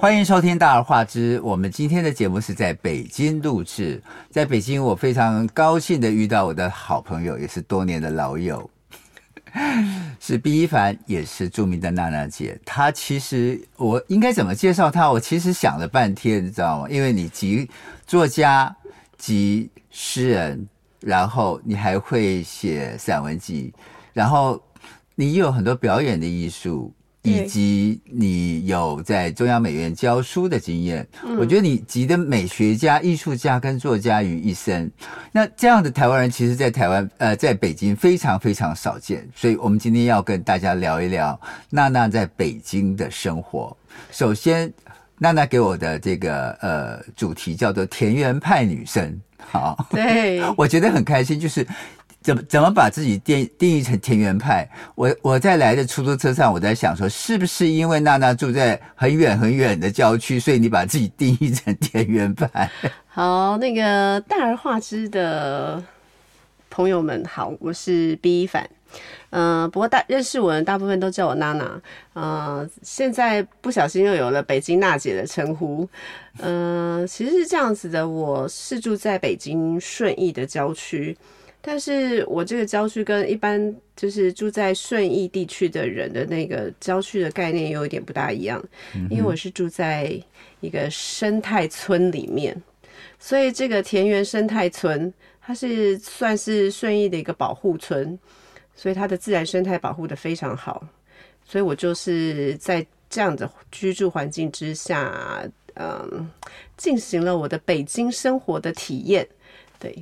欢迎收听《大而化之》。我们今天的节目是在北京录制，在北京，我非常高兴的遇到我的好朋友，也是多年的老友，是毕一凡，也是著名的娜娜姐。她其实我应该怎么介绍她？我其实想了半天，你知道吗？因为你集作家、集诗人，然后你还会写散文集，然后你有很多表演的艺术。以及你有在中央美院教书的经验，我觉得你集的美学家、艺术家跟作家于一身。那这样的台湾人，其实，在台湾呃，在北京非常非常少见。所以我们今天要跟大家聊一聊娜娜在北京的生活。首先，娜娜给我的这个呃主题叫做“田园派女生”。好，对，我觉得很开心，就是。怎么怎么把自己定定义成田园派？我我在来的出租车上，我在想说，是不是因为娜娜住在很远很远的郊区，所以你把自己定义成田园派？好，那个大而化之的朋友们好，我是 B 一凡。嗯、呃，不过大认识我的大部分都叫我娜娜。嗯、呃，现在不小心又有了北京娜姐的称呼。嗯、呃，其实是这样子的，我是住在北京顺义的郊区。但是我这个郊区跟一般就是住在顺义地区的人的那个郊区的概念有一点不大一样，因为我是住在一个生态村里面，所以这个田园生态村它是算是顺义的一个保护村，所以它的自然生态保护的非常好，所以我就是在这样的居住环境之下，嗯，进行了我的北京生活的体验，对。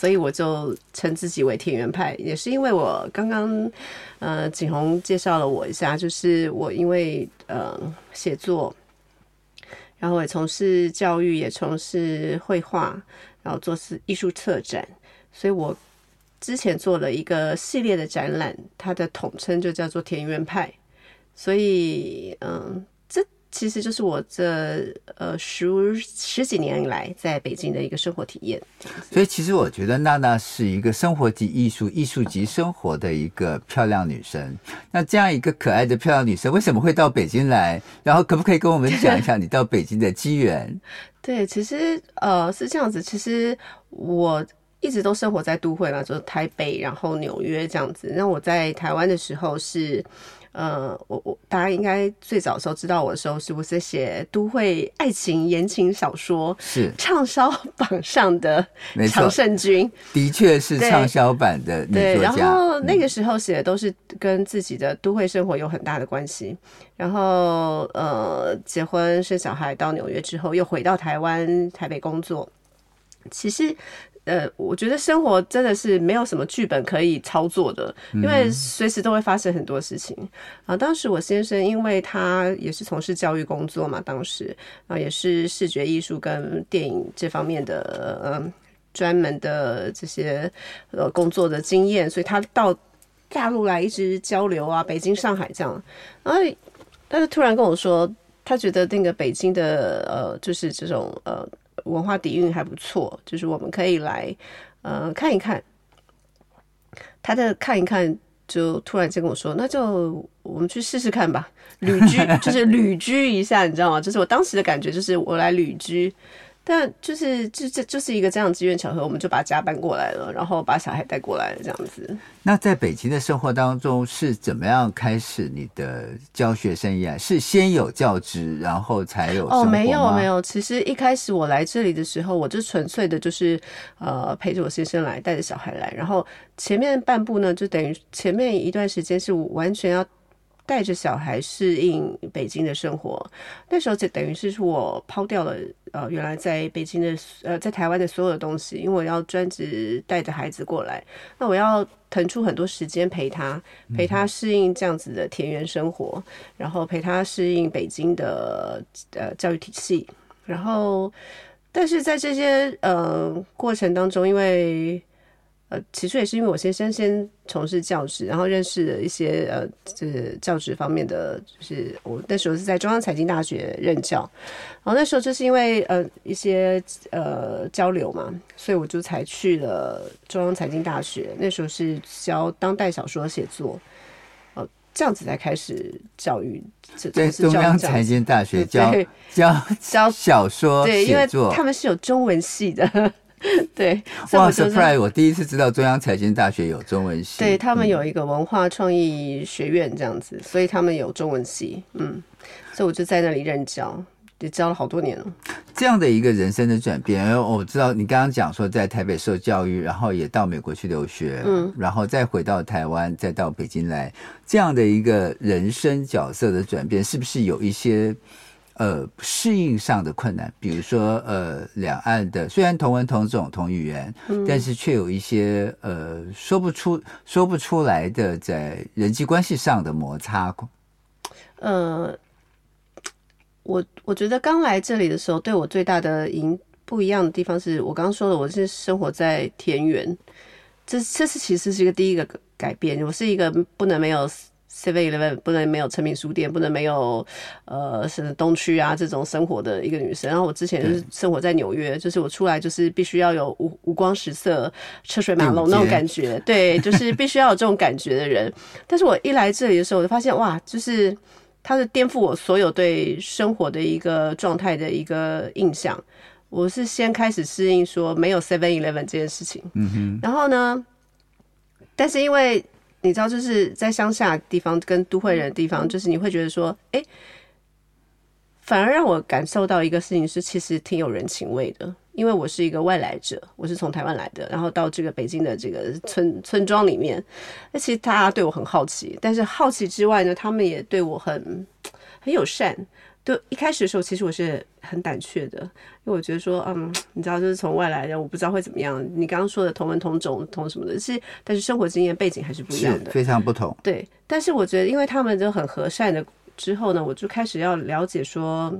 所以我就称自己为田园派，也是因为我刚刚呃景洪介绍了我一下，就是我因为呃写作，然后也从事教育，也从事绘画，然后做是艺术策展，所以我之前做了一个系列的展览，它的统称就叫做田园派，所以嗯。呃其实就是我这呃十十几年以来在北京的一个生活体验。所以其实我觉得娜娜是一个生活及艺术、艺术及生活的一个漂亮女生。那这样一个可爱的漂亮女生，为什么会到北京来？然后可不可以跟我们讲一下你到北京的机缘？对，其实呃是这样子。其实我一直都生活在都会嘛，就是台北，然后纽约这样子。那我在台湾的时候是。呃，我我大家应该最早的时候知道我的时候，是不是写都会爱情言情小说，是畅销榜上的常胜军，的确是畅销版的。对，然后那个时候写的都是跟自己的都会生活有很大的关系。然后呃，结婚生小孩到纽约之后，又回到台湾台北工作。其实。呃，我觉得生活真的是没有什么剧本可以操作的，因为随时都会发生很多事情。啊，当时我先生因为他也是从事教育工作嘛，当时啊也是视觉艺术跟电影这方面的呃专门的这些呃工作的经验，所以他到大陆来一直交流啊，北京、上海这样。然后他就突然跟我说，他觉得那个北京的呃就是这种呃。文化底蕴还不错，就是我们可以来，呃，看一看。他的看一看，就突然间跟我说：“那就我们去试试看吧，旅居 就是旅居一下，你知道吗？就是我当时的感觉，就是我来旅居。”但就是就这就是一个这样机缘巧合，我们就把家搬过来了，然后把小孩带过来了，这样子。那在北京的生活当中是怎么样开始你的教学生涯？是先有教职，然后才有哦？没有没有，其实一开始我来这里的时候，我就纯粹的就是呃陪着我先生来，带着小孩来，然后前面半部呢，就等于前面一段时间是我完全要。带着小孩适应北京的生活，那时候就等于是我抛掉了呃原来在北京的呃在台湾的所有的东西，因为我要专职带着孩子过来，那我要腾出很多时间陪他，陪他适应这样子的田园生活，然后陪他适应北京的呃教育体系，然后但是在这些呃过程当中，因为呃，起初也是因为我先生先从事教职，然后认识了一些呃，就是教职方面的，就是我那时候是在中央财经大学任教，然后那时候就是因为呃一些呃交流嘛，所以我就才去了中央财经大学。那时候是教当代小说写作，呃，这样子才开始教育。在中央财经大学教教教小说对，因为，他们是有中文系的。对，哇，surprise！我第一次知道中央财经大学有中文系。对，他们有一个文化创意学院这样子，嗯，所以他们有中文系。嗯，所以我就在那里任教，也教了好多年了。这样的一个人生的转变，因为我知道你刚刚讲说在台北受教育，然后也到美国去留学，嗯，然后再回到台湾，再到北京来，这样的一个人生角色的转变，是不是有一些？呃，适应上的困难，比如说，呃，两岸的虽然同文同种同语言，嗯，但是却有一些呃说不出说不出来的在人际关系上的摩擦。呃，我我觉得刚来这里的时候，对我最大的影不一样的地方是我刚刚说的，我是生活在田园，这这是其实是一个第一个改变，我是一个不能没有。Seven Eleven 不能没有成品书店，不能没有呃是东区啊这种生活的一个女生。然后我之前就是生活在纽约，就是我出来就是必须要有五五光十色、车水马龙那种感觉，对，就是必须要有这种感觉的人。但是我一来这里的时候，我就发现哇，就是它是颠覆我所有对生活的一个状态的一个印象。我是先开始适应说没有 Seven Eleven 这件事情，嗯哼，然后呢，但是因为。你知道，就是在乡下地方跟都会人的地方，就是你会觉得说，哎，反而让我感受到一个事情是，其实挺有人情味的。因为我是一个外来者，我是从台湾来的，然后到这个北京的这个村村庄里面，那其实大家对我很好奇，但是好奇之外呢，他们也对我很很友善。就一开始的时候，其实我是很胆怯的，因为我觉得说，嗯，你知道，就是从外来的，我不知道会怎么样。你刚刚说的同文同种同什么的，是，但是生活经验背景还是不一样的，非常不同。对，但是我觉得，因为他们就很和善的之后呢，我就开始要了解说，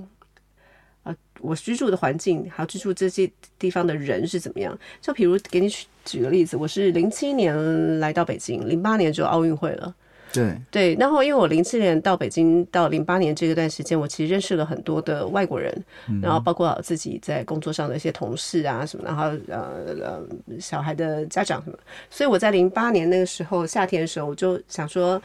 呃，我居住的环境还有居住这些地方的人是怎么样。就比如给你举举个例子，我是零七年来到北京，零八年就奥运会了。对。对，然后因为我零七年到北京，到零八年这个段时间，我其实认识了很多的外国人，嗯、然后包括自己在工作上的一些同事啊什么，然后呃呃小孩的家长什么，所以我在零八年那个时候夏天的时候，我就想说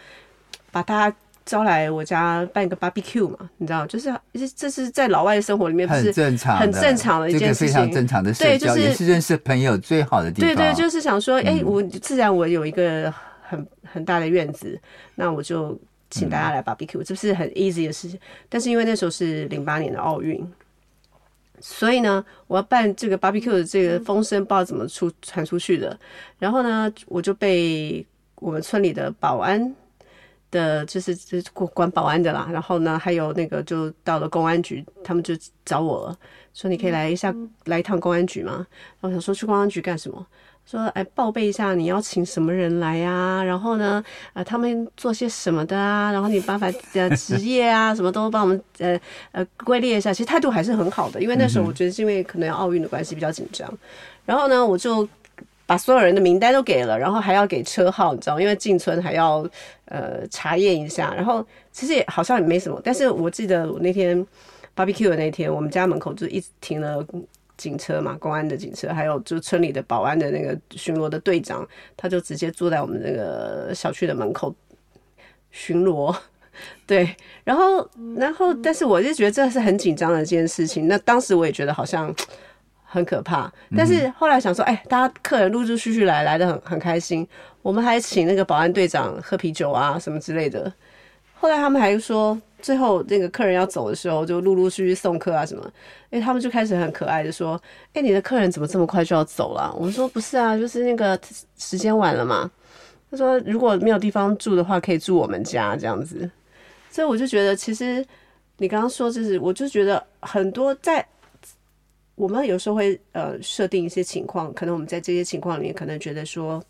把他招来我家办个 barbecue 嘛，你知道，就是这是在老外的生活里面不是很正常、很正常的一件事情，非常正常的社交，对，就是也是认识朋友最好的地方。对对，就是想说，哎，我自然我有一个。很很大的院子，那我就请大家来 barbecue，这是很 easy 的事情。但是因为那时候是零八年的奥运，所以呢，我要办这个 barbecue 的这个风声不知道怎么出传出去的。然后呢，我就被我们村里的保安的，就是就是管保安的啦。然后呢，还有那个就到了公安局，他们就找我说：“你可以来一下，来一趟公安局吗？”然后我想说去公安局干什么？说，哎，报备一下你要请什么人来呀、啊？然后呢，啊，他们做些什么的啊？然后你办法的职业啊，什么都帮我们呃呃归列一下。其实态度还是很好的，因为那时候我觉得是因为可能奥运的关系比较紧张。然后呢，我就把所有人的名单都给了，然后还要给车号，你知道，因为进村还要呃查验一下。然后其实也好像也没什么，但是我记得我那天 barbecue 的那天，我们家门口就一直停了。警车嘛，公安的警车，还有就村里的保安的那个巡逻的队长，他就直接坐在我们那个小区的门口巡逻。对，然后，然后，但是我就觉得这是很紧张的一件事情。那当时我也觉得好像很可怕，但是后来想说，哎，大家客人陆陆续续来，来得很很开心。我们还请那个保安队长喝啤酒啊，什么之类的。后来他们还说。最后那个客人要走的时候，就陆陆续续送客啊什么，哎，他们就开始很可爱的说：“哎，你的客人怎么这么快就要走了？”我们说：“不是啊，就是那个时间晚了嘛。”他说：“如果没有地方住的话，可以住我们家这样子。”所以我就觉得，其实你刚刚说就是，我就觉得很多在我们有时候会呃设定一些情况，可能我们在这些情况里可能觉得说，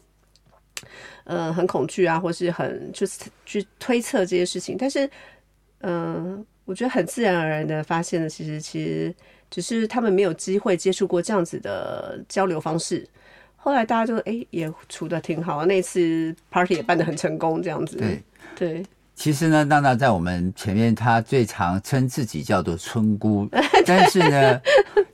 呃，很恐惧啊，或是很就是去推测这些事情，但是。嗯，我觉得很自然而然的发现了，其实其实只是他们没有机会接触过这样子的交流方式。后来大家就哎也处的挺好，那次 party 也办的很成功，这样子。对对，其实呢，娜娜在我们前面，她最常称自己叫做村姑，但是呢，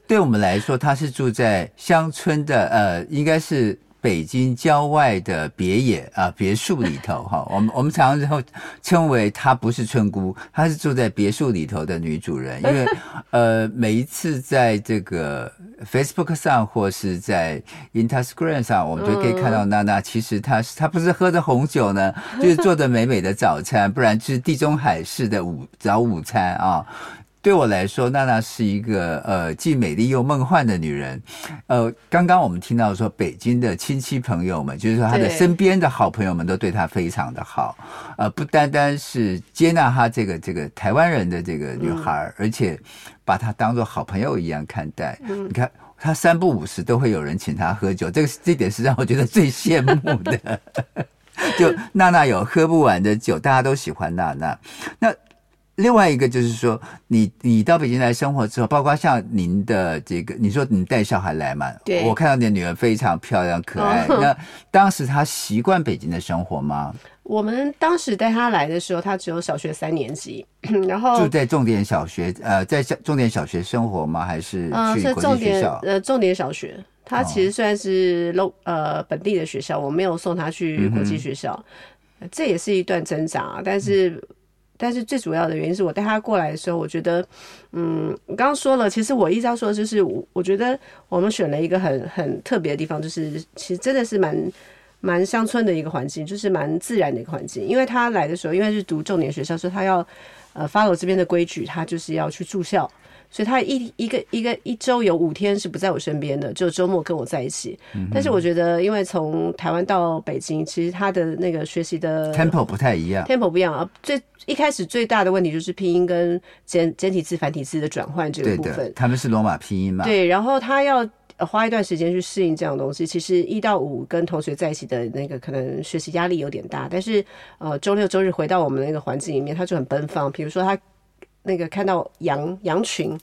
对我们来说，她是住在乡村的，呃，应该是北京郊外的别野啊别墅里头哈，我们我们常常称为她不是村姑，她是住在别墅里头的女主人。因为 呃，每一次在这个 Facebook 上或是在 Instagram 上，我们就可以看到娜娜。其实她是她不是喝着红酒呢，就是做着美美的早餐，不然就是地中海式的午早午餐啊。对我来说，娜娜是一个呃既美丽又梦幻的女人。呃，刚刚我们听到说，北京的亲戚朋友们，就是说她的身边的好朋友们，都对她非常的好。呃，不单单是接纳她这个这个台湾人的这个女孩，嗯、而且把她当做好朋友一样看待。嗯、你看，她三不五时都会有人请她喝酒，这个这点是让我觉得最羡慕的。就娜娜有喝不完的酒，大家都喜欢娜娜。那。另外一个就是说，你你到北京来生活之后，包括像您的这个，你说你带小孩来嘛？对，我看到你的女儿非常漂亮可爱。哦、那当时她习惯北京的生活吗？我们当时带她来的时候，她只有小学三年级，然后住在重点小学，呃，在小重点小学生活吗？还是去国际学校？呃，重点小学，她其实算是 low 呃本地的学校，我没有送她去国际学校，嗯、这也是一段挣扎，但是。但是最主要的原因是我带他过来的时候，我觉得，嗯，我刚刚说了，其实我一直要说的就是，我我觉得我们选了一个很很特别的地方，就是其实真的是蛮蛮乡村的一个环境，就是蛮自然的一个环境。因为他来的时候，因为是读重点学校，所以他要呃 follow 这边的规矩，他就是要去住校。所以他一一个一个一周有五天是不在我身边的，就周末跟我在一起。嗯、但是我觉得，因为从台湾到北京，其实他的那个学习的 tempo 不太一样，tempo 不一样啊。最一开始最大的问题就是拼音跟简简体字、繁体字的转换这个部分。他们是罗马拼音嘛？对，然后他要花一段时间去适应这样的东西。其实一到五跟同学在一起的那个可能学习压力有点大，但是呃周六周日回到我们那个环境里面，他就很奔放。比如说他。那个看到羊羊群，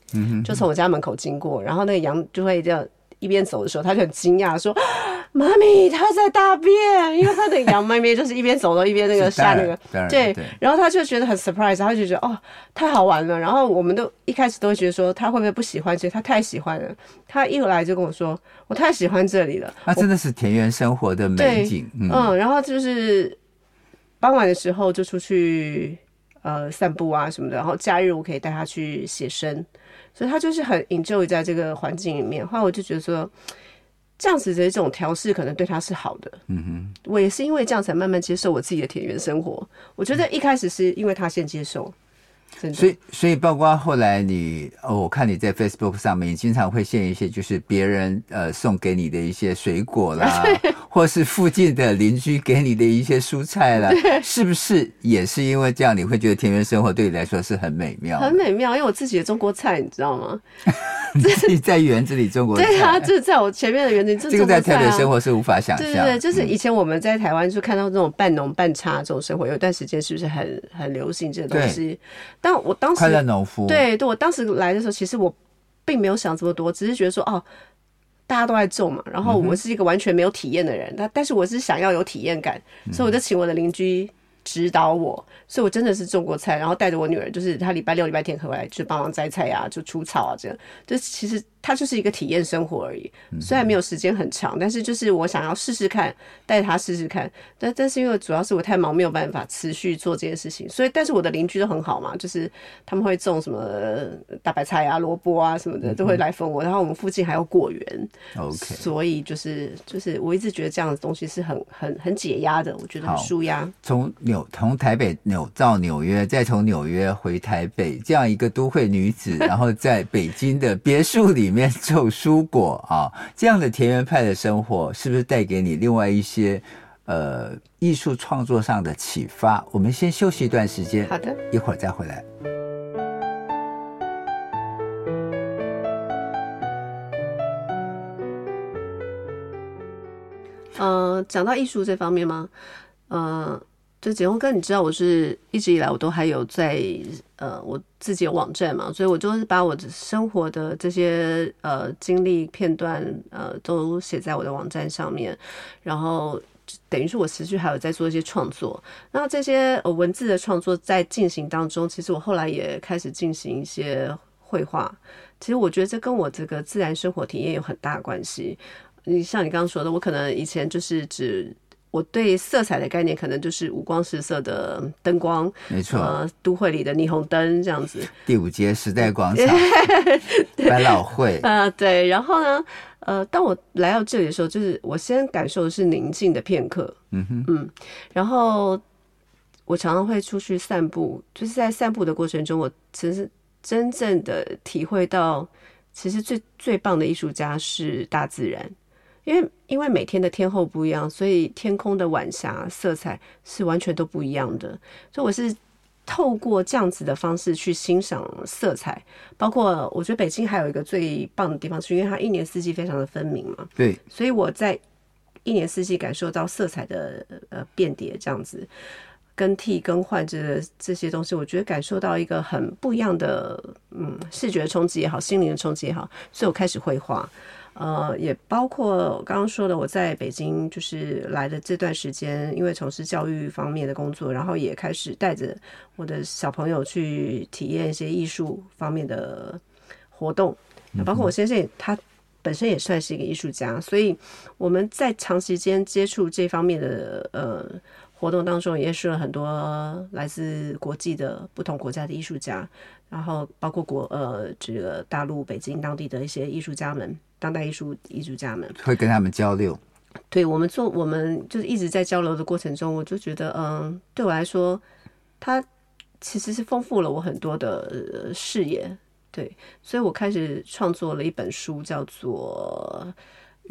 就从我家门口经过，然后那个羊就会这样一边走的时候，他就很惊讶说：“ 妈咪，他在大便。”因为他的羊妈咪就是一边走到一边那个 下那个，对，然后他就觉得很 surprise，他就觉得哦，太好玩了。然后我们都一开始都会觉得说他会不会不喜欢，其实他太喜欢了。他一回来就跟我说：“我太喜欢这里了。”那真的是田园生活的美景。嗯，嗯，然后就是傍晚的时候就出去。呃，散步啊什么的，然后假日我可以带他去写生，所以他就是很 enjoy 在这个环境里面。后来我就觉得说，这样子的这种调试可能对他是好的。嗯哼，我也是因为这样才慢慢接受我自己的田园生活。我觉得一开始是因为他先接受。所以，所以包括后来你哦，我看你在 Facebook 上面经常会献一些，就是别人呃送给你的一些水果啦，对或是附近的邻居给你的一些蔬菜了，是不是也是因为这样，你会觉得田园生活对你来说是很美妙？很美妙，因为我自己的中国菜，你知道吗？自己在园子里中国菜，对啊，就是在我前面的园子里，这个在台北生活是无法想象。对对对，就是以前我们在台湾就看到这种半农半差这种生活，有一段时间是不是很很流行这个东西？但我当时快乐农夫，对对，我当时来的时候，其实我并没有想这么多，只是觉得说哦，大家都在种嘛，然后我是一个完全没有体验的人，但、嗯、但是我是想要有体验感，所以我就请我的邻居指导我。所以，我真的是种过菜，然后带着我女儿，就是她礼拜六、礼拜天回来就帮忙摘菜呀、啊，就除草啊，这样。就其实它就是一个体验生活而已。虽然没有时间很长，但是就是我想要试试看，带他试试看。但但是因为主要是我太忙，没有办法持续做这件事情。所以，但是我的邻居都很好嘛，就是他们会种什么大白菜啊、萝卜啊什么的，都会来分我。然后我们附近还有果园，OK。所以就是就是我一直觉得这样的东西是很很很解压的，我觉得很舒压。从纽从台北纽。到纽约，再从纽约回台北，这样一个都会女子，然后在北京的别墅里面种蔬果啊，这样的田园派的生活，是不是带给你另外一些呃艺术创作上的启发？我们先休息一段时间，好的，一会儿再回来。嗯、呃，讲到艺术这方面吗？嗯、呃。就简宏哥，你知道我是一直以来我都还有在呃我自己有网站嘛，所以我就是把我的生活的这些呃经历片段呃都写在我的网站上面，然后等于是我持续还有在做一些创作。那这些呃文字的创作在进行当中，其实我后来也开始进行一些绘画。其实我觉得这跟我这个自然生活体验有很大关系。你像你刚刚说的，我可能以前就是只。我对色彩的概念可能就是五光十色的灯光，没错，呃，都会里的霓虹灯这样子。第五街时代广 场，百老汇，呃，对。然后呢，呃，当我来到这里的时候，就是我先感受的是宁静的片刻，嗯哼，嗯。然后我常常会出去散步，就是在散步的过程中，我其实真正的体会到，其实最最棒的艺术家是大自然。因为因为每天的天候不一样，所以天空的晚霞色彩是完全都不一样的。所以我是透过这样子的方式去欣赏色彩，包括我觉得北京还有一个最棒的地方，是因为它一年四季非常的分明嘛。对，所以我在一年四季感受到色彩的呃变迭，这样子更替更换这这些东西，我觉得感受到一个很不一样的嗯视觉冲击也好，心灵的冲击也好，所以我开始绘画。呃，也包括我刚刚说的，我在北京就是来的这段时间，因为从事教育方面的工作，然后也开始带着我的小朋友去体验一些艺术方面的活动。包括我先生，他本身也算是一个艺术家，所以我们在长时间接触这方面的呃活动当中，也认识了很多来自国际的不同国家的艺术家，然后包括国呃这个大陆北京当地的一些艺术家们。当代艺术艺术家们会跟他们交流，对我们做，我们就是一直在交流的过程中，我就觉得，嗯，对我来说，它其实是丰富了我很多的视野，对，所以我开始创作了一本书，叫做《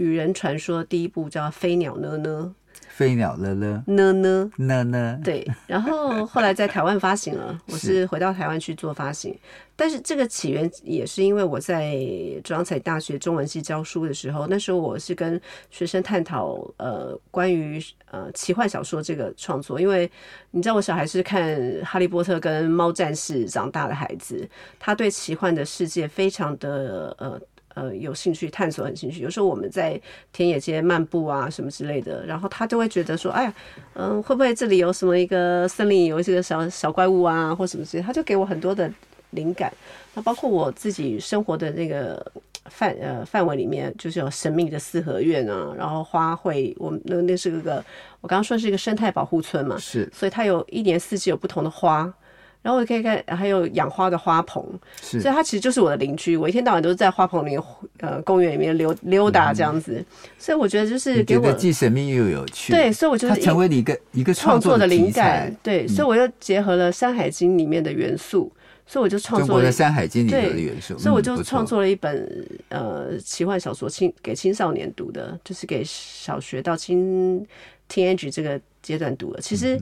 与人传说》，第一部叫《飞鸟呢呢》。飞鸟乐乐呢呢。呢呢，对，然后后来在台湾发行 了，我是回到台湾去做发行，但是这个起源也是因为我在中央财大学中文系教书的时候，那时候我是跟学生探讨呃关于呃奇幻小说这个创作，因为你知道我小孩是看《哈利波特》跟《猫战士》长大的孩子，他对奇幻的世界非常的呃。呃，有兴趣探索，很兴趣。有时候我们在田野间漫步啊，什么之类的，然后他就会觉得说，哎呀，嗯，会不会这里有什么一个森林，有一些小小怪物啊，或什么之类，他就给我很多的灵感。那包括我自己生活的那个范呃范围里面，就是有神秘的四合院啊，然后花卉，我们那那是个我刚刚说是一个生态保护村嘛，是，所以它有一年四季有不同的花。然后我可以看，还有养花的花棚，是，所以他其实就是我的邻居。我一天到晚都是在花棚里面，呃，公园里面溜溜达这样子。嗯、所以我觉得就是给我既神秘又有趣。对，所以我觉得它成为你一个一个创作的灵感。对，嗯、所以我又结合了《山海经》里面的元素，所以我就创作了山海经》里面的元素。所以我就创作了一本、嗯、呃奇幻小说，青给青少年读的，就是给小学到青 teenage 这个阶段读的。其实。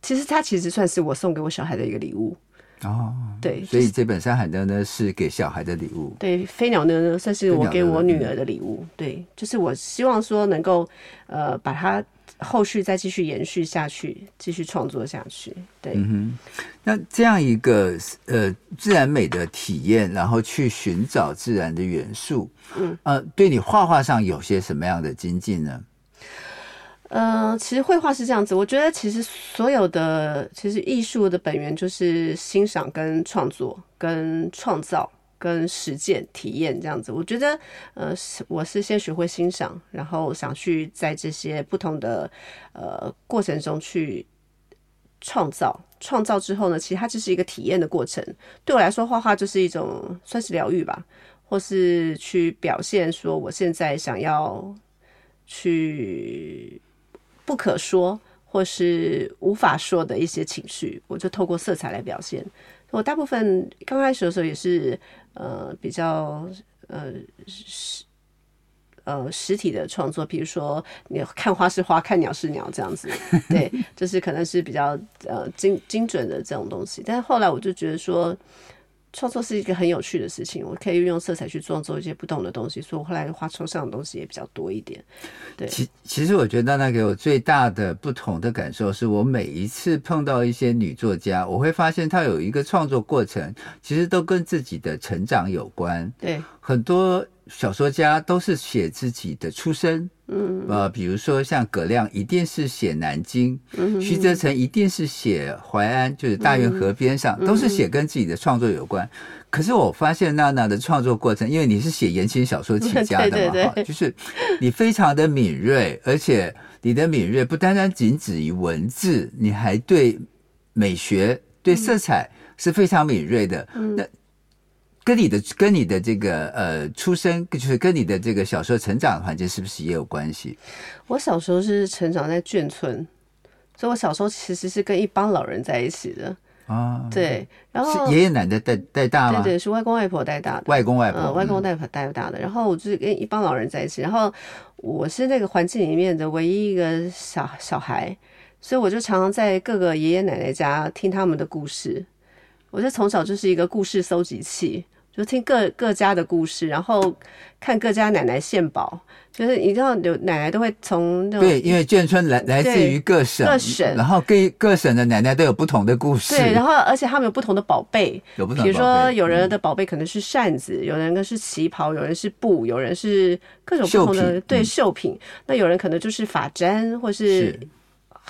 嗯其实它其实算是我送给我小孩的一个礼物。哦，对，所以这本《山海呢呢》是给小孩的礼物，对，飞鸟呢呢算是我给我女儿的礼物，对，就是我希望说能够呃把它后续再继续延续下去，继续创作下去，对，嗯哼，那这样一个呃自然美的体验，然后去寻找自然的元素，嗯。呃，对你画画上有些什么样的精进呢？呃，其实绘画是这样子，我觉得其实所有的其实艺术的本源就是欣赏、跟创作、跟创造、跟实践、体验这样子。我觉得，呃，我是先学会欣赏，然后想去在这些不同的呃过程中去创造。创造之后呢，其实它就是一个体验的过程。对我来说，画画就是一种算是疗愈吧，或是去表现说我现在想要去。不可说或是无法说的一些情绪，我就透过色彩来表现。我大部分刚开始的时候也是呃比较呃实呃实体的创作，比如说你看花是花，看鸟是鸟这样子，对，就是可能是比较呃精精准的这种东西。但是后来我就觉得说。创作是一个很有趣的事情，我可以运用色彩去创作一些不同的东西，所以我后来画抽象的东西也比较多一点。对，其其实我觉得娜娜给我最大的不同的感受，是我每一次碰到一些女作家，我会发现她有一个创作过程，其实都跟自己的成长有关。对，很多小说家都是写自己的出身。嗯，呃，比如说像葛亮一定是写南京，嗯，徐则成一定是写淮安，就是大运河边上，嗯、都是写跟自己的创作有关。可是我发现娜娜的创作过程，因为你是写言情小说起家的嘛，哈，就是你非常的敏锐，而且你的敏锐不单单仅止于文字，你还对美学、对色彩是非常敏锐的。嗯、那跟你的跟你的这个呃出生，就是跟你的这个小时候成长的环境，是不是也有关系？我小时候是成长在眷村，所以我小时候其实是跟一帮老人在一起的。啊，对，然后是爷爷奶奶带带大吗？对对，是外公外婆带大的。外公外婆，呃，外公外婆带大的。然后我就是跟一帮老人在一起，然后我是那个环境里面的唯一一个小小孩，所以我就常常在各个爷爷奶奶家听他们的故事。我就从小就是一个故事搜集器。就听各各家的故事，然后看各家奶奶献宝，就是你知道有奶奶都会从那种对，因为眷村来来自于各省，各省，然后各各省的奶奶都有不同的故事，对，然后而且他们有不同的宝贝，有不同的，比如说有人的宝贝可能是扇子，嗯、有人的是旗袍，有人是布，有人是各种不同的对绣品，那有人可能就是发簪或是。是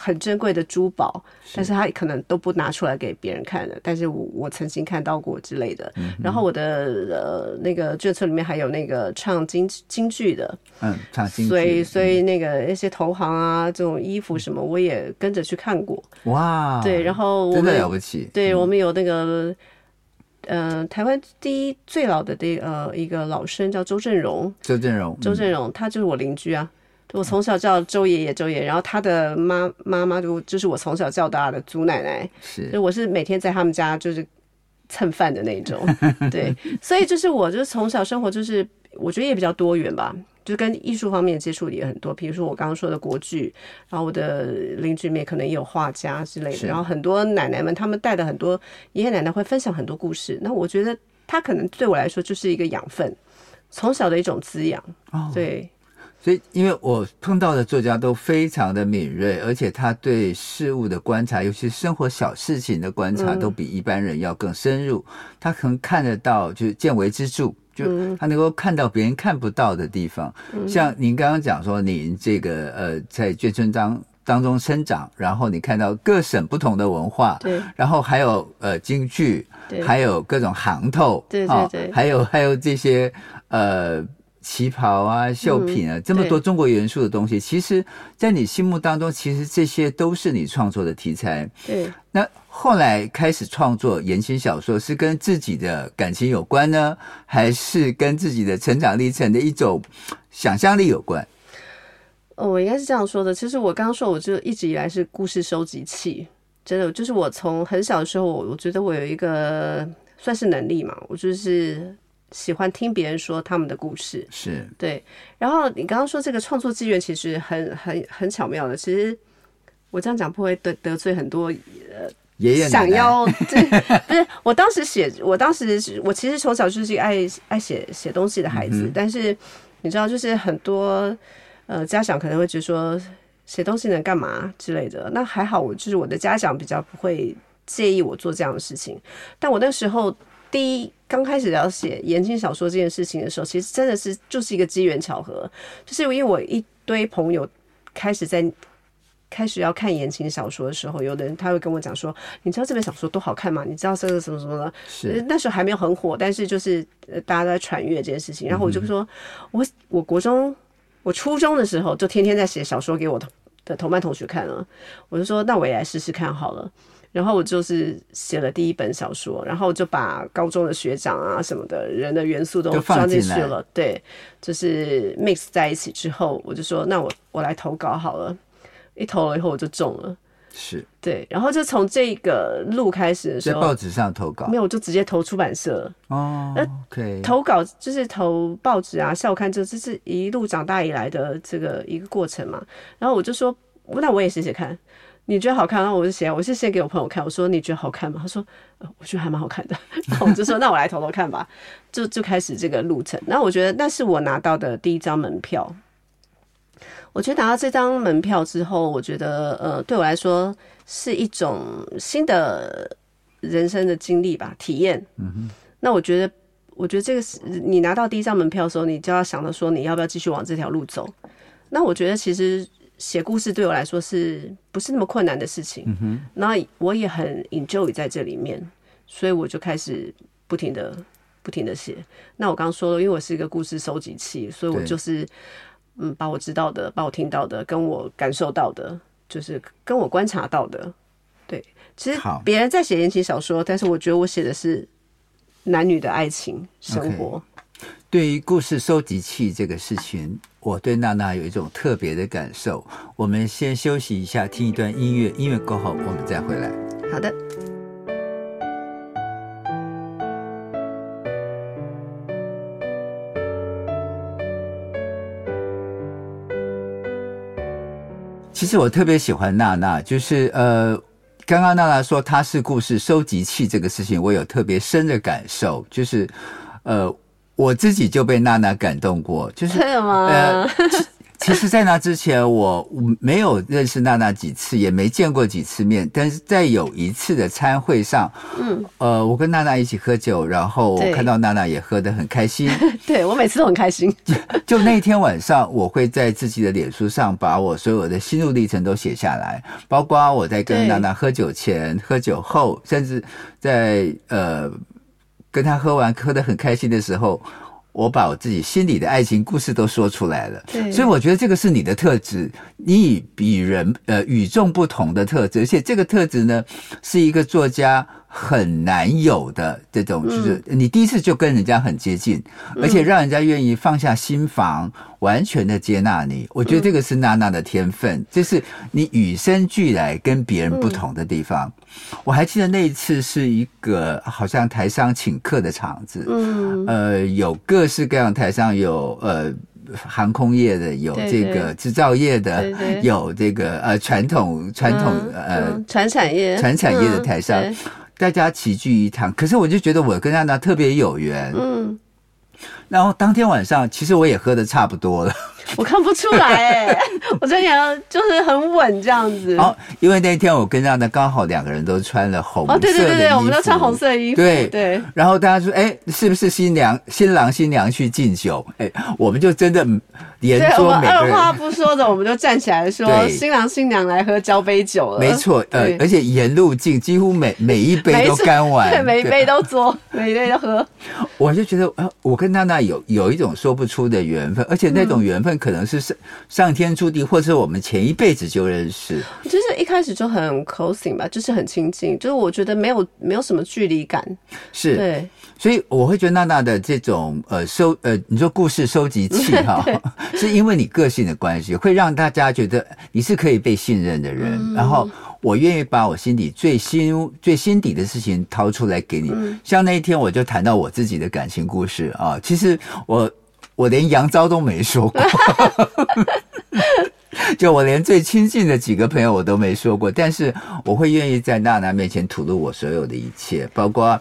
很珍贵的珠宝，但是他可能都不拿出来给别人看的。但是我我曾经看到过之类的。嗯、然后我的呃那个卷册里面还有那个唱京京剧的，嗯，唱京剧。所以所以那个一些投行啊，这种衣服什么，我也跟着去看过。哇，对，然后我们真的了不起。对、嗯、我们有那个呃台湾第一最老的这呃一个老生叫周振荣，周振荣，周振荣，他就是我邻居啊。我从小叫周爷爷、周爷爷，然后他的妈妈妈就就是我从小叫大的祖奶奶，是，所以我是每天在他们家就是蹭饭的那种，对，所以就是我就是从小生活就是我觉得也比较多元吧，就跟艺术方面接触的也很多，比如说我刚刚说的国剧，然后我的邻居里面可能也有画家之类的，然后很多奶奶们他们带的很多爷爷奶奶会分享很多故事，那我觉得他可能对我来说就是一个养分，从小的一种滋养，对。所以，因为我碰到的作家都非常的敏锐，而且他对事物的观察，尤其是生活小事情的观察，都比一般人要更深入。他可能看得到，就是见微知著，就他能够看到别人看不到的地方。像您刚刚讲说，您这个呃，在眷村当当中生长，然后你看到各省不同的文化，对，然后还有呃京剧，对，还有各种行头，对对对，还有还有这些呃。旗袍啊，绣品啊，嗯、这么多中国元素的东西，其实，在你心目当中，其实这些都是你创作的题材。对。那后来开始创作言情小说，是跟自己的感情有关呢，还是跟自己的成长历程的一种想象力有关？哦，我应该是这样说的。其实我刚刚说，我就一直以来是故事收集器，真的，就是我从很小的时候，我觉得我有一个算是能力嘛，我就是。喜欢听别人说他们的故事，是对。然后你刚刚说这个创作资源其实很很很巧妙的。其实我这样讲不会得得罪很多呃爷爷想要 这不是我当时写，我当时我其实从小就是爱爱写写东西的孩子，嗯、但是你知道，就是很多呃家长可能会觉得说写东西能干嘛之类的。那还好，我就是我的家长比较不会介意我做这样的事情。但我那时候。第一，刚开始要写言情小说这件事情的时候，其实真的是就是一个机缘巧合，就是因为我一堆朋友开始在开始要看言情小说的时候，有的人他会跟我讲说：“你知道这本小说多好看吗？你知道这个什么什么的？”是那时候还没有很火，但是就是大家都在传阅这件事情。然后我就说：“我我国中我初中的时候就天天在写小说给我的的同班同学看了，我就说那我也来试试看好了。”然后我就是写了第一本小说，然后就把高中的学长啊什么的人的元素都装进去了，对，就是 mix 在一起之后，我就说那我我来投稿好了，一投了以后我就中了，是对，然后就从这个路开始的时候，在报纸上投稿，没有，我就直接投出版社哦，那 OK，投稿就是投报纸啊、校刊，这这是一路长大以来的这个一个过程嘛，然后我就说，那我也写写看。你觉得好看，那我就写，我是先给我朋友看，我说你觉得好看吗？他说，呃，我觉得还蛮好看的。然后我就说，那我来投投看吧，就就开始这个路程。那我觉得那是我拿到的第一张门票。我觉得拿到这张门票之后，我觉得呃，对我来说是一种新的人生的经历吧，体验。嗯哼。那我觉得，我觉得这个是你拿到第一张门票的时候，你就要想着说，你要不要继续往这条路走？那我觉得其实写故事对我来说是不是那么困难的事情？嗯哼，那我也很 enjoy 在这里面，所以我就开始不停的不停的写。那我刚刚说了，因为我是一个故事收集器，所以我就是嗯，把我知道的、把我听到的、跟我感受到的，就是跟我观察到的，对。其实别人在写言情小说，但是我觉得我写的是男女的爱情生活。Okay. 对于故事收集器这个事情，我对娜娜有一种特别的感受。我们先休息一下，听一段音乐，音乐过后我们再回来。好的。其实我特别喜欢娜娜，就是呃，刚刚娜娜说她是故事收集器这个事情，我有特别深的感受，就是呃。我自己就被娜娜感动过，就是呃，其实，在那之前我没有认识娜娜几次，也没见过几次面，但是在有一次的餐会上，嗯，呃，我跟娜娜一起喝酒，然后我看到娜娜也喝得很开心，对，我每次都很开心。就那天晚上，我会在自己的脸书上把我所有的心路历程都写下来，包括我在跟娜娜喝酒前、喝酒后，甚至在呃。跟她喝完喝得很开心的时候，我把我自己心里的爱情故事都说出来了。对，所以我觉得这个是你的特质，你与别人呃与众不同的特质，而且这个特质呢，是一个作家很难有的这种，就是你第一次就跟人家很接近，而且让人家愿意放下心房。完全的接纳你，我觉得这个是娜娜的天分，这、嗯、是你与生俱来跟别人不同的地方。嗯、我还记得那一次是一个好像台商请客的场子，嗯，呃，有各式各样台商，有呃航空业的，有这个制造业的，有这个呃传统传统、嗯、呃传产业。传产业的台商，嗯、大家齐聚一堂。可是我就觉得我跟安娜特别有缘，嗯。然后当天晚上，其实我也喝的差不多了。我看不出来哎、欸，我觉得你就是很稳这样子。哦，因为那天我跟娜娜刚好两个人都穿了红色的衣服。哦，对对对对，我们都穿红色衣服。对对。然后大家说，哎，是不是新娘、新郎、新娘去敬酒？哎，我们就真的连说每个人二话不说的，我们就站起来说，新郎新娘来喝交杯酒了。没错，呃，而且沿路敬，几乎每每一杯都干完，对，每一杯都做，每一杯都喝。我就觉得，呃，我跟娜娜有有一种说不出的缘分，而且那种缘分可能是上上天注定，或者我们前一辈子就认识。就是一开始就很 closing 吧，就是很亲近，就是我觉得没有没有什么距离感。是，对，所以我会觉得娜娜的这种呃收呃，你说故事收集器 哈，是因为你个性的关系，会让大家觉得你是可以被信任的人，嗯、然后。我愿意把我心底最心最心底的事情掏出来给你。像那一天，我就谈到我自己的感情故事啊。其实我我连杨昭都没说过，就我连最亲近的几个朋友我都没说过。但是我会愿意在娜娜面前吐露我所有的一切，包括。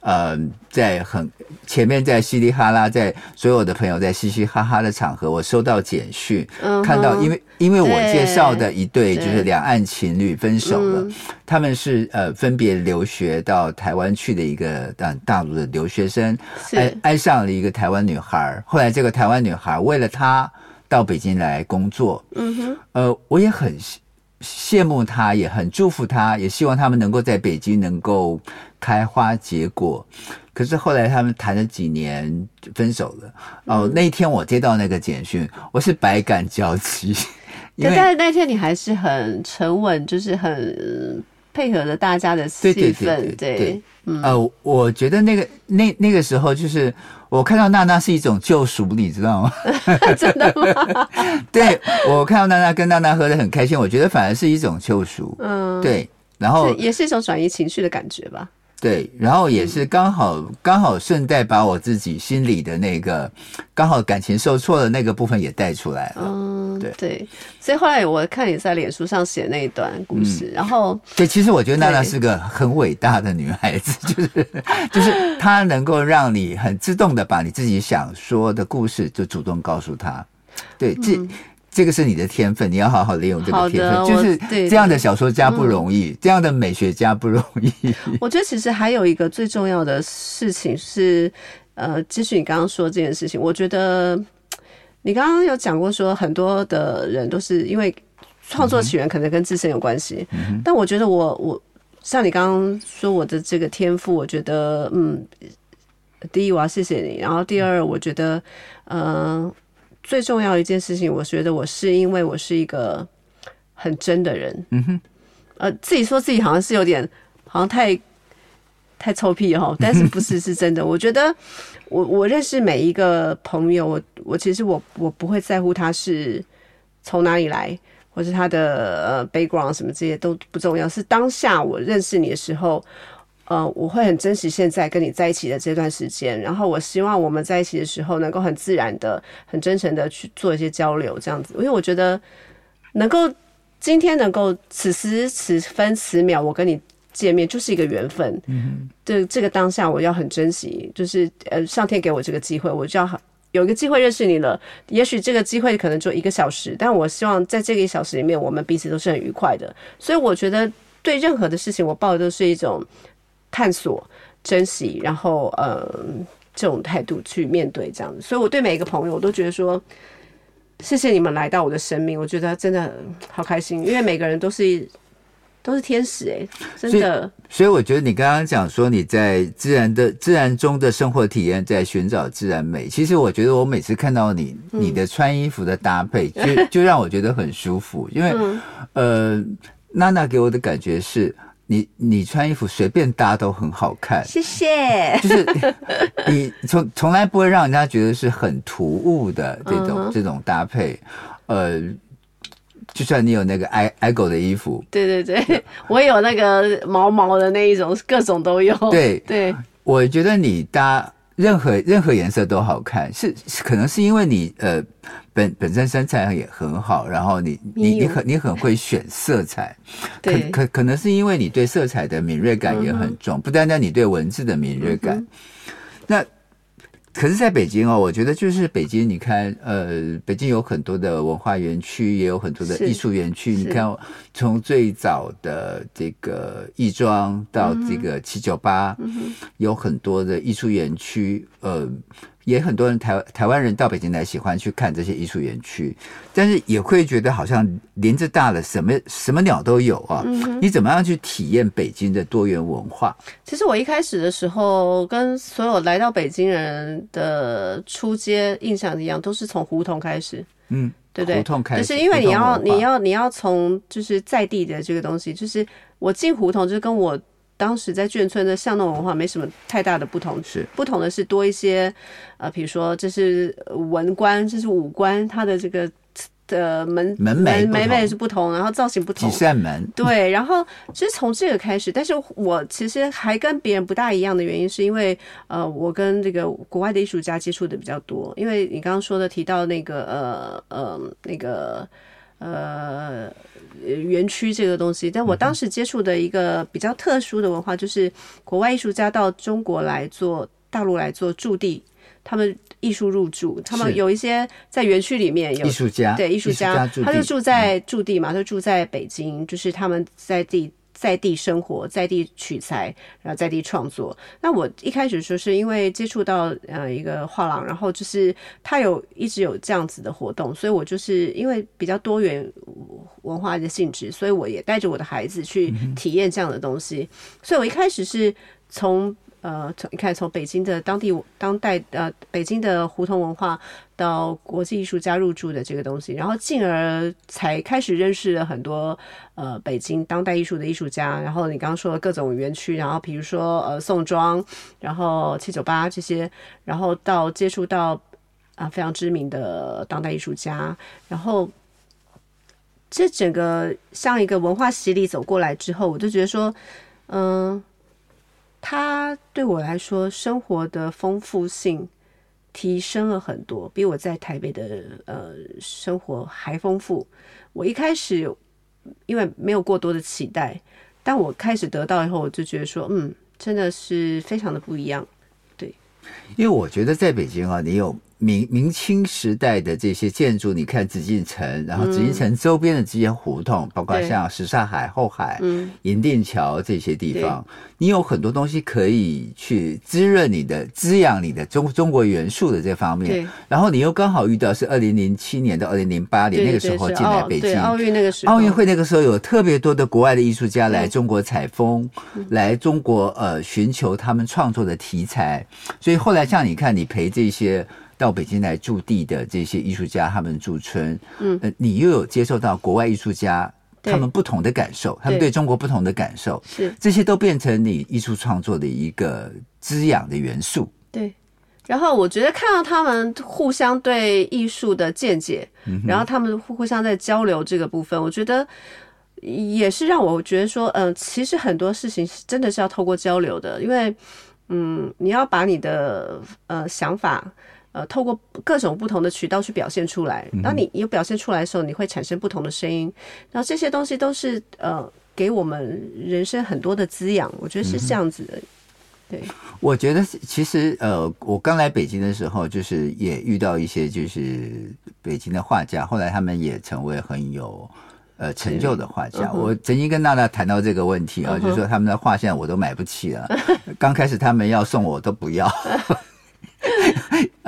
呃，在很前面，在稀里哈拉，在所有的朋友在嘻嘻哈哈的场合，我收到简讯，嗯、看到，因为因为我介绍的一对就是两岸情侣分手了，他们是呃分别留学到台湾去的一个大大陆的留学生，爱爱上了一个台湾女孩，后来这个台湾女孩为了他到北京来工作，嗯哼，呃，我也很。羡慕他，也很祝福他，也希望他们能够在北京能够开花结果。可是后来他们谈了几年分手了。哦，嗯、那一天我接到那个简讯，我是百感交集。对，但是那天你还是很沉稳，就是很配合着大家的气氛。对对对对，对，对，嗯，呃，我觉得那个那那个时候就是。我看到娜娜是一种救赎，你知道吗？真的吗？对，我看到娜娜跟娜娜喝的很开心，我觉得反而是一种救赎。嗯，对，然后也是一种转移情绪的感觉吧。对，然后也是刚好刚好顺带把我自己心里的那个刚好感情受挫的那个部分也带出来了。嗯，对对，所以后来我看你在脸书上写那一段故事，嗯、然后对，其实我觉得娜娜是个很伟大的女孩子，就是 就是她能够让你很自动的把你自己想说的故事就主动告诉她。对，这。嗯这个是你的天分，你要好好利用这个天分。就是这样的小说家不容易，这样的美学家不容易。我觉得其实还有一个最重要的事情是，呃，继续你刚刚说这件事情，我觉得你刚刚有讲过说，很多的人都是因为创作起源可能跟自身有关系，嗯，但我觉得我我像你刚刚说我的这个天赋，我觉得嗯，第一我要谢谢你，然后第二我觉得嗯、呃，最重要的一件事情，我觉得我是因为我是一个很真的人，嗯哼，呃，自己说自己好像是有点好像太。太臭屁哈，但是不是是真的？我觉得我我认识每一个朋友，我我其实我我不会在乎他是从哪里来，或是他的呃 background 什么这些都不重要。是当下我认识你的时候，呃，我会很珍惜现在跟你在一起的这段时间。然后我希望我们在一起的时候，能够很自然的、很真诚的去做一些交流，这样子。因为我觉得能够今天能够此时此分此秒，我跟你。见面就是一个缘分，嗯，这这个当下我要很珍惜，就是呃，上天给我这个机会，我就要有一个机会认识你了。也许这个机会可能就一个小时，但我希望在这个一小时里面，我们彼此都是很愉快的。所以我觉得对任何的事情，我抱的都是一种探索、珍惜，然后呃这种态度去面对这样子。所以我对每一个朋友，我都觉得说，谢谢你们来到我的生命，我觉得真的好开心，因为每个人都是。都是天使哎、欸，真的所。所以我觉得你刚刚讲说你在自然的自然中的生活体验，在寻找自然美。其实我觉得我每次看到你，你的穿衣服的搭配，就 就让我觉得很舒服。因为呃，娜娜给我的感觉是你你穿衣服随便搭都很好看。谢谢。就是你从从来不会让人家觉得是很突兀的这种这种搭配，呃。就算你有那个爱爱狗的衣服，对对对，我有那个毛毛的那一种，各种都有。对对，我觉得你搭任何任何颜色都好看，是可能是因为你呃本本身身材也很好，然后你你你很你很会选色彩，可可可能是因为你对色彩的敏锐感也很重，不单单你对文字的敏锐感，那。可是，在北京哦，我觉得就是北京，你看，呃，北京有很多的文化园区，也有很多的艺术园区。你看，从最早的这个亦庄到这个七九八，有很多的艺术园区，呃。也很多人台台湾人到北京来喜欢去看这些艺术园区，但是也会觉得好像林子大了，什么什么鸟都有啊。你怎么样去体验北京的多元文化？其实我一开始的时候，跟所有来到北京人的初阶印象一样，都是从胡同开始。嗯，对不对？胡同开始，就是因为你要你要你要从就是在地的这个东西，就是我进胡同，就是跟我。当时在眷村的巷弄文化没什么太大的不同，是不同的是多一些，呃，比如说这是文官，这是武官，他的这个的门门门门楣是不同，然后造型不同，几扇门对，然后其实从这个开始，但是我其实还跟别人不大一样的原因，是因为呃，我跟这个国外的艺术家接触的比较多，因为你刚刚说的提到那个呃呃那个呃。园区这个东西，但我当时接触的一个比较特殊的文化，就是国外艺术家到中国来做大陆来做驻地，他们艺术入驻，他们有一些在园区里面有艺术家，对艺术家，他就住在驻地嘛，他就住在北京，就是他们在地。在地生活，在地取材，然后在地创作。那我一开始说是因为接触到呃一个画廊，然后就是他有一直有这样子的活动，所以我就是因为比较多元文化的性质，所以我也带着我的孩子去体验这样的东西。所以我一开始是从。呃，从你看，从北京的当地当代呃，北京的胡同文化到国际艺术家入驻的这个东西，然后进而才开始认识了很多呃北京当代艺术的艺术家。然后你刚刚说的各种园区，然后比如说呃宋庄，然后七九八这些，然后到接触到啊、非常知名的当代艺术家，然后这整个像一个文化洗礼走过来之后，我就觉得说，嗯、它对我来说，生活的丰富性提升了很多，比我在台北的呃生活还丰富。我一开始因为没有过多的期待，但我开始得到以后，我就觉得说，嗯，真的是非常的不一样。对，因为我觉得在北京啊，你有明明清时代的这些建筑，你看紫禁城，然后紫禁城周边的这些胡同，嗯、包括像什刹海、后海、嗯、银锭桥这些地方，你有很多东西可以去滋润你的、滋养你的中中国元素的这方面。然后你又刚好遇到是二零零七年到二零零八年那个时候进来北京，奥运那个时候，奥运会那个时候有特别多的国外的艺术家来中国采风，来中国呃寻求他们创作的题材。所以后来像你看，你陪这些。到北京来驻地的这些艺术家，他们驻村，嗯，你又有接受到国外艺术家他们不同的感受，他们对中国不同的感受，是。这些都变成你艺术创作的一个滋养的元素。对，然后我觉得看到他们互相对艺术的见解，然后他们互相在交流这个部分，我觉得也是让我觉得说，嗯，其实很多事情真的是要透过交流的，因为，嗯，你要把你的呃想法。呃，透过各种不同的渠道去表现出来。当你有表现出来的时候，你会产生不同的声音。然后这些东西都是呃，给我们人生很多的滋养。我觉得是这样子的。对，我觉得其实呃，我刚来北京的时候，就是也遇到一些就是北京的画家，后来他们也成为很有呃成就的画家。我曾经跟娜娜谈到这个问题啊，就是说他们的画现在我都买不起了。刚开始他们要送我都不要。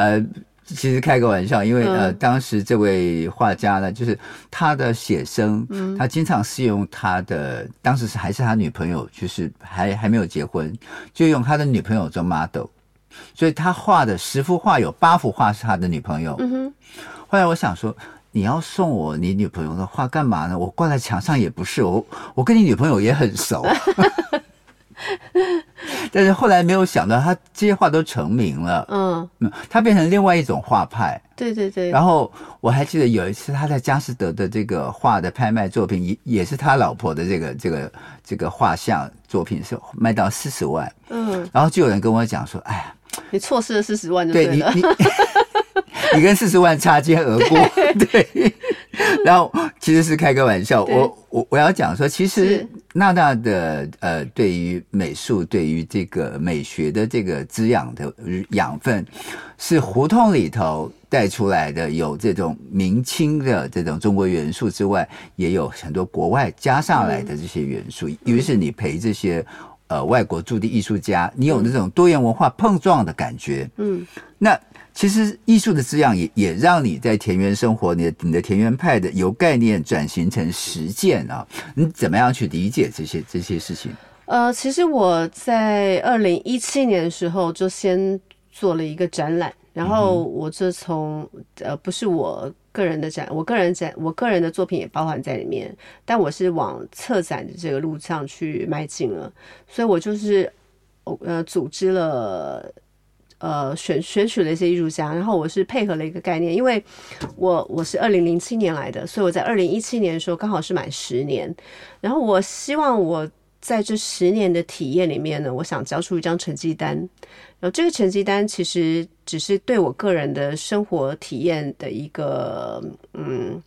呃，其实开个玩笑，因为呃，当时这位画家呢，就是他的写生，他经常是用他的，当时是还是他女朋友，就是还还没有结婚，就用他的女朋友做 model，所以他画的十幅画有八幅画是他的女朋友。嗯。后来我想说，你要送我你女朋友的画干嘛呢？我挂在墙上也不是，我我跟你女朋友也很熟。但是后来没有想到，他这些画都成名了。嗯嗯，他变成另外一种画派。对对对。然后我还记得有一次他在佳士得的这个画的拍卖作品，也也是他老婆的这个这个这个画像作品，是卖到四十万。嗯。然后就有人跟我讲说：“哎呀，你错失了四十万就对了。”对你你 你跟四十万擦肩而过。对。对然后其实是开个玩笑，我我我要讲说，其实娜娜的呃，对于美术，对于这个美学的这个滋养的养分，是胡同里头带出来的，有这种明清的这种中国元素之外，也有很多国外加上来的这些元素。于是你陪这些呃外国驻地艺术家，你有那种多元文化碰撞的感觉。嗯，那。其实艺术的滋养也也让你在田园生活，你的你的田园派的由概念转型成实践啊，你怎么样去理解这些这些事情？呃，其实我在二零一七年的时候就先做了一个展览，然后我就从呃不是我个人的展，我个人展，我个人的作品也包含在里面，但我是往策展的这个路上去迈进了，所以我就是呃组织了。呃，选选取了一些艺术家，然后我是配合了一个概念，因为我我是二零零七年来的，所以我在二零一七年的时候刚好是满十年，然后我希望我在这十年的体验里面呢，我想交出一张成绩单，然后这个成绩单其实只是对我个人的生活体验的一个嗯。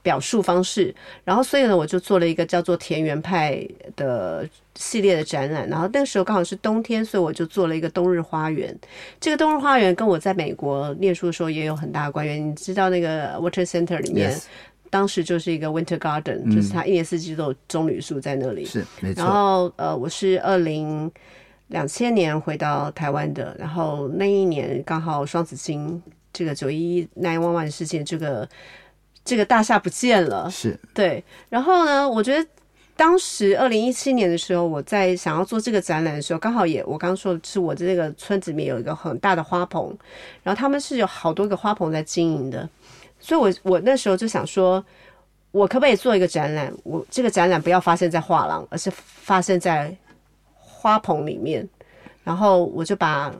表述方式，然后所以呢，我就做了一个叫做田园派的系列的展览。然后那个时候刚好是冬天，所以我就做了一个冬日花园。这个冬日花园跟我在美国念书的时候也有很大的关联。你知道那个 Water Center 里面，Yes. 当时就是一个 Winter Garden，、嗯、就是它一年四季都有棕榈树在那里。是，没错。然后呃，我是二零两千年回到台湾的，然后那一年刚好双子星这个九一一 nine one one 事件这个。这个大厦不见了，是对。然后呢，我觉得当时二零一七年的时候，我在想要做这个展览的时候，刚好也我刚刚说的是我这个村子里面有一个很大的花棚，然后他们是有好多个花棚在经营的，所以我我那时候就想说，我可不可以做一个展览？我这个展览不要发生在画廊，而是发生在花棚里面，然后我就把。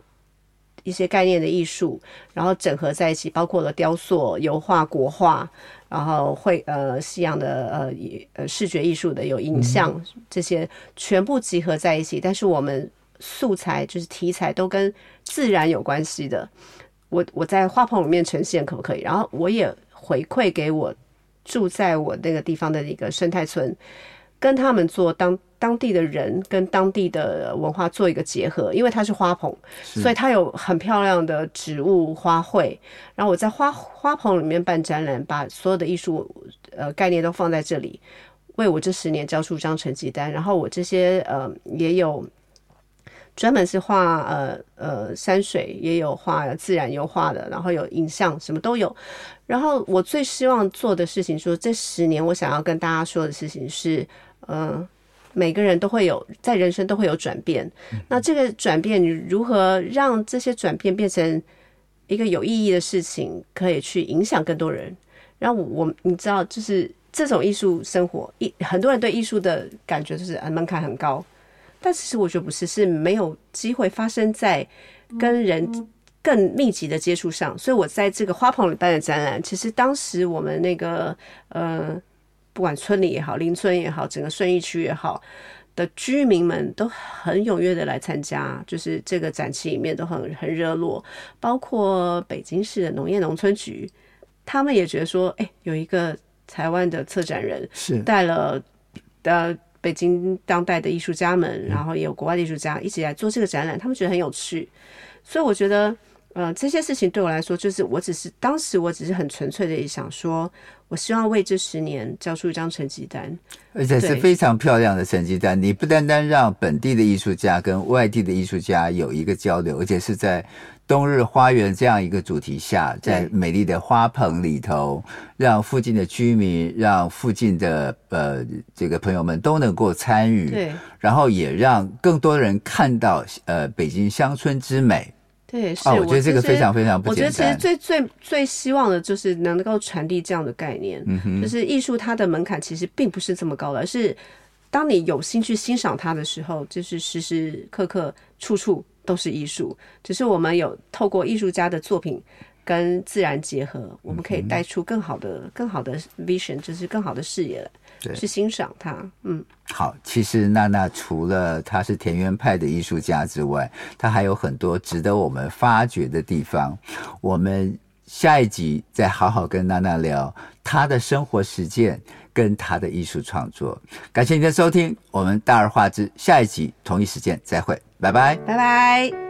一些概念的艺术，然后整合在一起，包括了雕塑、油画、国画，然后会呃西洋的呃呃视觉艺术的有影像这些全部集合在一起。但是我们素材就是题材都跟自然有关系的。我我在花棚里面呈现可不可以？然后我也回馈给我住在我那个地方的一个生态村，跟他们做当当地的人跟当地的文化做一个结合，因为它是花棚，所以它有很漂亮的植物花卉。然后我在花花棚里面办展览，把所有的艺术呃概念都放在这里，为我这十年交出一张成绩单。然后我这些呃也有专门是画呃呃山水，也有画自然油画的，然后有影像，什么都有。然后我最希望做的事情说，说这十年我想要跟大家说的事情是，嗯、呃。每个人都会有在人生都会有转变，那这个转变，你如何让这些转变变成一个有意义的事情，可以去影响更多人？然后我你知道，就是这种艺术生活，一很多人对艺术的感觉就是门槛很高，但其实我觉得不是，是没有机会发生在跟人更密集的接触上。所以我在这个花棚里办的展览，其实当时我们那个呃。不管村里也好，邻村也好，整个顺义区也好的居民们都很踊跃的来参加，就是这个展期里面都很很热络，包括北京市的农业农村局，他们也觉得说，哎，有一个台湾的策展人是带了的北京当代的艺术家们，然后也有国外的艺术家一起来做这个展览，他们觉得很有趣，所以我觉得。呃，这些事情对我来说，就是我只是当时我只是很纯粹的想说，我希望为这十年交出一张成绩单，而且是非常漂亮的成绩单。你不单单让本地的艺术家跟外地的艺术家有一个交流，而且是在冬日花园这样一个主题下，在美丽的花棚里头，让附近的居民、让附近的呃这个朋友们都能够参与，对，然后也让更多人看到呃北京乡村之美。对，是、哦，我觉得这个非常非常不简单。我觉得其实最最最希望的就是能够传递这样的概念，嗯，就是艺术它的门槛其实并不是这么高的，而是当你有心去欣赏它的时候，就是时时刻刻处处都是艺术。只是我们有透过艺术家的作品跟自然结合，我们可以带出更好的、更好的 vision，就是更好的视野来。对，去欣赏它。嗯，好，其实娜娜除了她是田园派的艺术家之外，她还有很多值得我们发掘的地方。我们下一集再好好跟娜娜聊她的生活实践跟她的艺术创作。感谢您的收听，我们大而化之下一集同一时间再会，拜拜，拜拜。